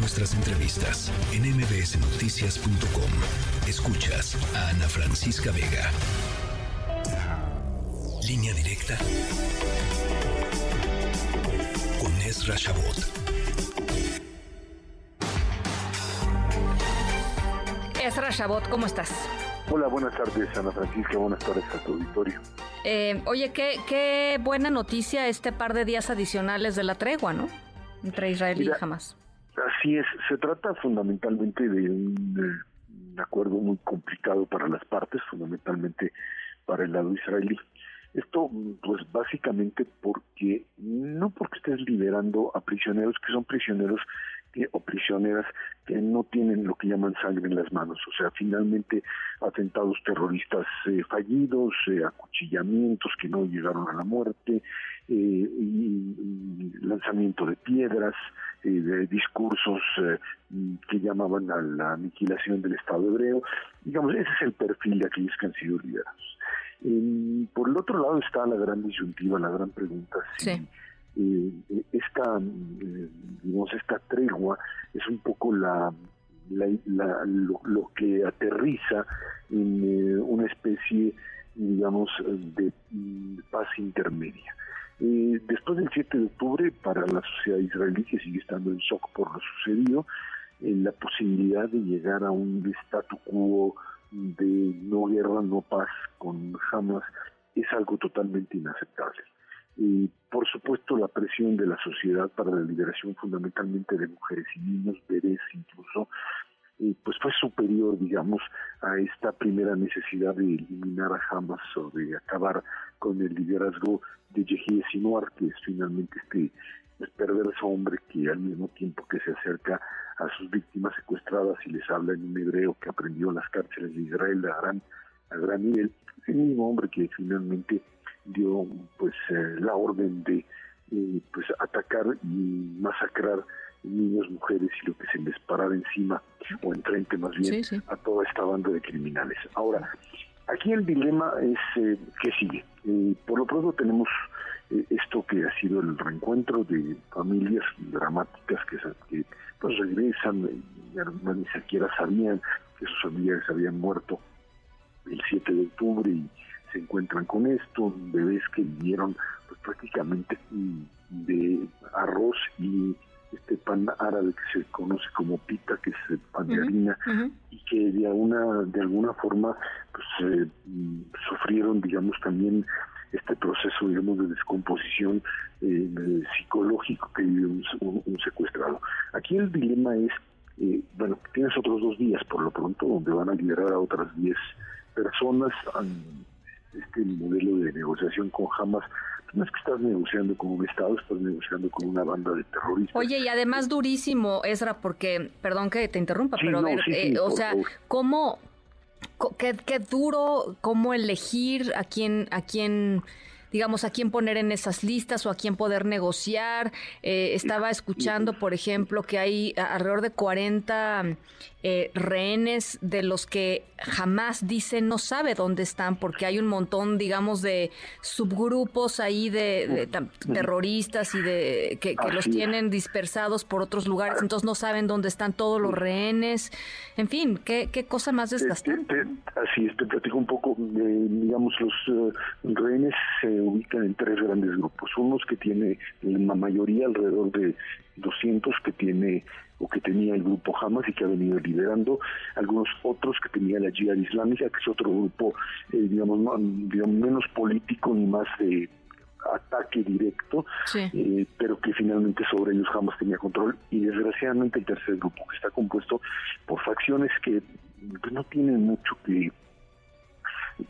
nuestras entrevistas en mbsnoticias.com. Escuchas a Ana Francisca Vega. Línea directa con Ezra Shabot. Ezra Shabot, ¿cómo estás? Hola, buenas tardes, Ana Francisca. Buenas tardes a tu auditorio. Eh, oye, qué, qué buena noticia este par de días adicionales de la tregua, ¿no? Entre Israel y Hamas. Así es, se trata fundamentalmente de un, eh, acuerdo muy complicado para las partes, fundamentalmente para el lado israelí. Esto, pues básicamente porque, no porque estés liberando a prisioneros que son prisioneros o prisioneras que no tienen lo que llaman sangre en las manos, o sea, finalmente atentados terroristas eh, fallidos, eh, acuchillamientos que no llegaron a la muerte, eh, lanzamiento de piedras, eh, de discursos que llamaban a la aniquilación del Estado hebreo. Digamos, ese es el perfil de aquellos que han sido liberados. Por el otro lado está la gran disyuntiva, la gran pregunta Sí. Eh, esta, eh, digamos, esta tregua es un poco la, la, la- lo, que aterriza en eh, una especie, digamos, de mm, paz intermedia. Eh, después del 7 de octubre, para la sociedad israelí, que sigue estando en shock por lo sucedido, eh, la posibilidad de llegar a un statu quo de no guerra, no paz con Hamas es algo totalmente inaceptable. Y por supuesto la presión de la sociedad para la liberación fundamentalmente de mujeres y niños, bebés incluso, pues fue superior, digamos, a esta primera necesidad de eliminar a Hamas o de acabar con el liderazgo de Yehia Sinwar, que es finalmente este pues, perverso hombre que al mismo tiempo que se acerca a sus víctimas secuestradas y les habla en un hebreo que aprendió en las cárceles de Israel a gran, a gran nivel, el mismo hombre que finalmente dio pues eh, la orden de eh, pues atacar y masacrar niños, mujeres y lo que se les parara encima o enfrente más bien Sí, sí. a toda esta banda de criminales. Ahora, aquí el dilema es eh, qué sigue. Eh, por lo pronto tenemos eh, esto que ha sido el reencuentro de familias dramáticas que, que pues regresan, algunas ni siquiera sabían que sus familiares habían muerto el 7 de octubre y se encuentran con esto, bebés que vivieron pues prácticamente de arroz y este pan árabe que se conoce como pita, que es pan de harina, y que de alguna de alguna forma pues eh, sufrieron digamos también este proceso digamos de descomposición eh, psicológico que vive un, un- un secuestrado. Aquí el dilema es eh, bueno tienes otros dos días por lo pronto donde van a liberar a otras 10 personas este modelo de negociación con Hamas pues, no es que estás negociando con un Estado, estás negociando con una banda de terroristas. Oye, y además durísimo, Ezra, porque, perdón que te interrumpa, Sí, pero a ver, sí, sí, eh, o sea, favor. ¿cómo, qué, qué duro, cómo elegir a quién, a quién, digamos, a quién poner en esas listas o a quién poder negociar? Eh, estaba escuchando, por ejemplo, que hay alrededor de 40 eh, rehenes de los que jamás dice no sabe dónde están, porque hay un montón, digamos, de subgrupos ahí de, de terroristas y de que, que los tienen dispersados por otros lugares, entonces no saben dónde están todos los rehenes. En fin, qué, qué cosa más Este, desgastante. te- así es, te platico un poco. eh, digamos, los eh, rehenes se ubican en tres grandes grupos. Unos que tiene la mayoría, alrededor de 200, que tiene o que tenía el grupo Hamas y que ha venido liberando, algunos otros que tenía la Jihad Islámica, que es otro grupo, eh, digamos, no- digamos, menos político ni más de ataque directo, Sí. eh, pero que finalmente sobre ellos jamás tenía control. Y desgraciadamente el tercer grupo, que está compuesto por facciones que pues, no tienen mucho que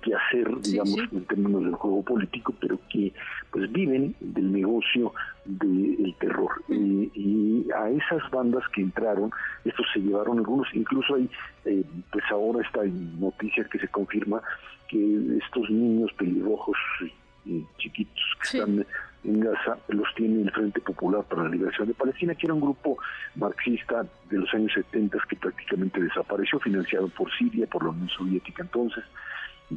que hacer, Sí, digamos, sí. en términos del juego político, pero que pues viven del negocio del terror. Y, y a esas bandas que entraron, estos se llevaron algunos, incluso hay, eh, pues ahora esta noticia que se confirma que estos niños pelirrojos eh, chiquitos que Sí. están en Gaza los tiene el Frente Popular para la Liberación de Palestina, que era un grupo marxista de los años 70 que prácticamente desapareció, financiado por Siria, por la Unión Soviética entonces,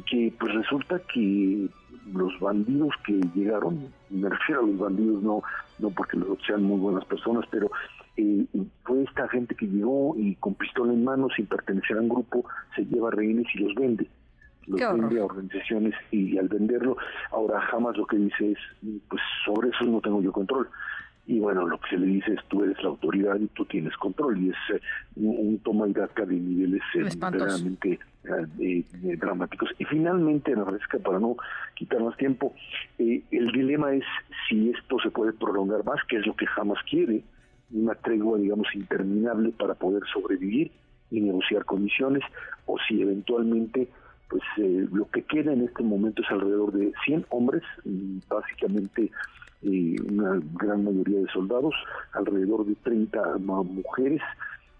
que pues resulta que los bandidos que llegaron, me refiero a los bandidos no no porque los sean muy buenas personas, pero eh, fue esta gente que llegó y con pistola en mano, sin pertenecer a un grupo, se lleva rehenes y los vende. Los vende a organizaciones y al venderlo, ahora jamás lo que dice es, pues sobre eso no tengo yo control y bueno, lo que se le dice es tú eres la autoridad y tú tienes control y es eh, un, toma y daca de niveles eh, verdaderamente eh, dramáticos. Y finalmente, Ana Francisca, para no quitar más tiempo, el dilema es si esto se puede prolongar más, que es lo que jamás quiere, una tregua, digamos, interminable para poder sobrevivir y negociar condiciones, o si eventualmente pues lo que queda en este momento es alrededor de 100 hombres, básicamente una gran mayoría de soldados, alrededor de 30 mujeres,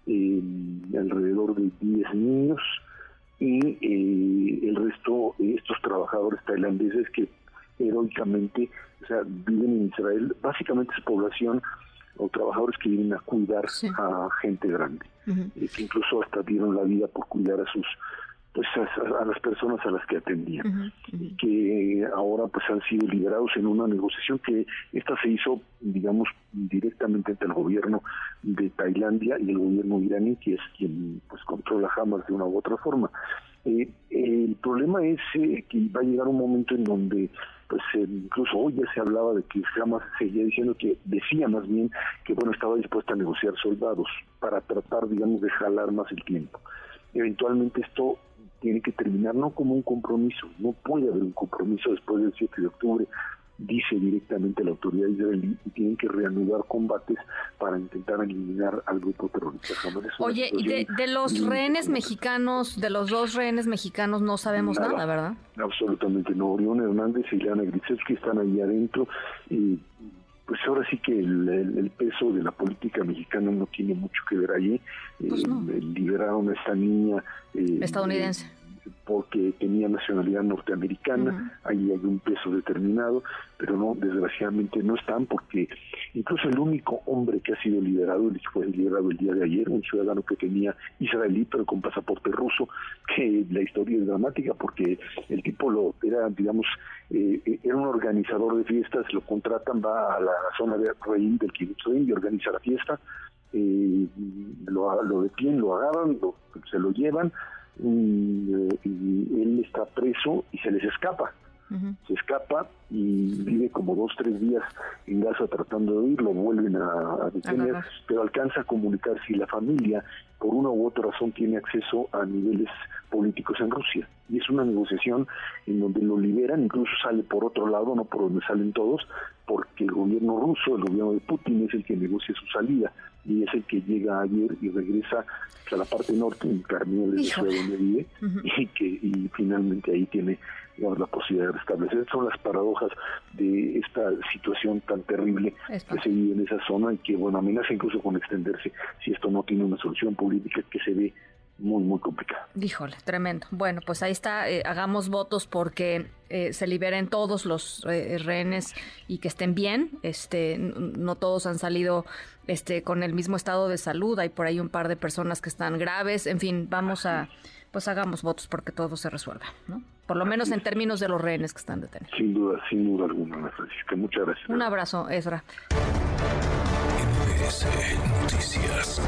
eh, alrededor de 10 niños y eh, el resto estos trabajadores tailandeses que heroicamente o sea, viven en Israel, básicamente es población o trabajadores que vienen a cuidar a gente grande, eh, que incluso hasta dieron la vida por cuidar a sus pues a, las personas a las que atendían. Y que ahora pues han sido liberados en una negociación que esta se hizo digamos directamente entre el gobierno de Tailandia y el gobierno iraní que es quien pues controla Hamas de una u otra forma. Eh, el problema es eh, que va a llegar un momento en donde pues eh, incluso hoy ya se hablaba de que Hamas seguía diciendo que decía más bien que bueno estaba dispuesta a negociar soldados para tratar digamos de jalar más el tiempo. Eventualmente esto tiene que terminar no como un compromiso, no puede haber un compromiso después del 7 de octubre, dice directamente la autoridad israelí, y tienen que reanudar combates para intentar eliminar al grupo terrorista Oye, y de, los rehenes mexicanos, de los dos rehenes mexicanos no sabemos nada, ¿verdad? Absolutamente no. Orión Hernández y Leana que están ahí adentro y pues ahora sí que el, peso de la política mexicana no tiene mucho que ver allí. Pues eh, liberaron a esta niña eh, estadounidense porque tenía nacionalidad norteamericana, ahí hay un peso determinado, pero no, desgraciadamente no están porque incluso el único hombre que ha sido liberado, fue liberado el día de ayer, un ciudadano que tenía israelí pero con pasaporte ruso, que la historia es dramática porque el tipo lo era, digamos, eh, era un organizador de fiestas, lo contratan, va a la zona de Reín del Kibbutz y organiza la fiesta, eh, lo, lo detienen, lo agarran, se lo llevan, y, él está preso y se les escapa. Se escapa y vive como dos, tres días en Gaza tratando de huir, lo vuelven a, detener, pero alcanza a comunicar si la familia, por una u otra razón, tiene acceso a niveles políticos en Rusia. Y es una negociación en donde lo liberan, incluso sale por otro lado, no por donde salen todos, porque el gobierno ruso, el gobierno de Putin, es el que negocia su salida y es el que llega ayer y regresa a la parte norte, en Carmel, de donde vive, y que y finalmente ahí tiene digamos, la posibilidad de restablecer. Son las paradojas de esta situación tan terrible que se vive en esa zona y que, bueno, amenaza incluso con extenderse si esto no tiene una solución política que se ve muy, muy complicada. Híjole, tremendo. Bueno, pues ahí está, eh, hagamos votos porque eh, se liberen todos los eh, rehenes y que estén bien. Este, no todos han salido este, con el mismo estado de salud, hay por ahí un par de personas que están graves. En fin, vamos a, pues hagamos votos porque todo se resuelva, ¿no? Por lo menos en términos de los rehenes que están detenidos. Sin duda, sin duda alguna, Francisca. Muchas gracias. Un abrazo, Ezra. Noticias.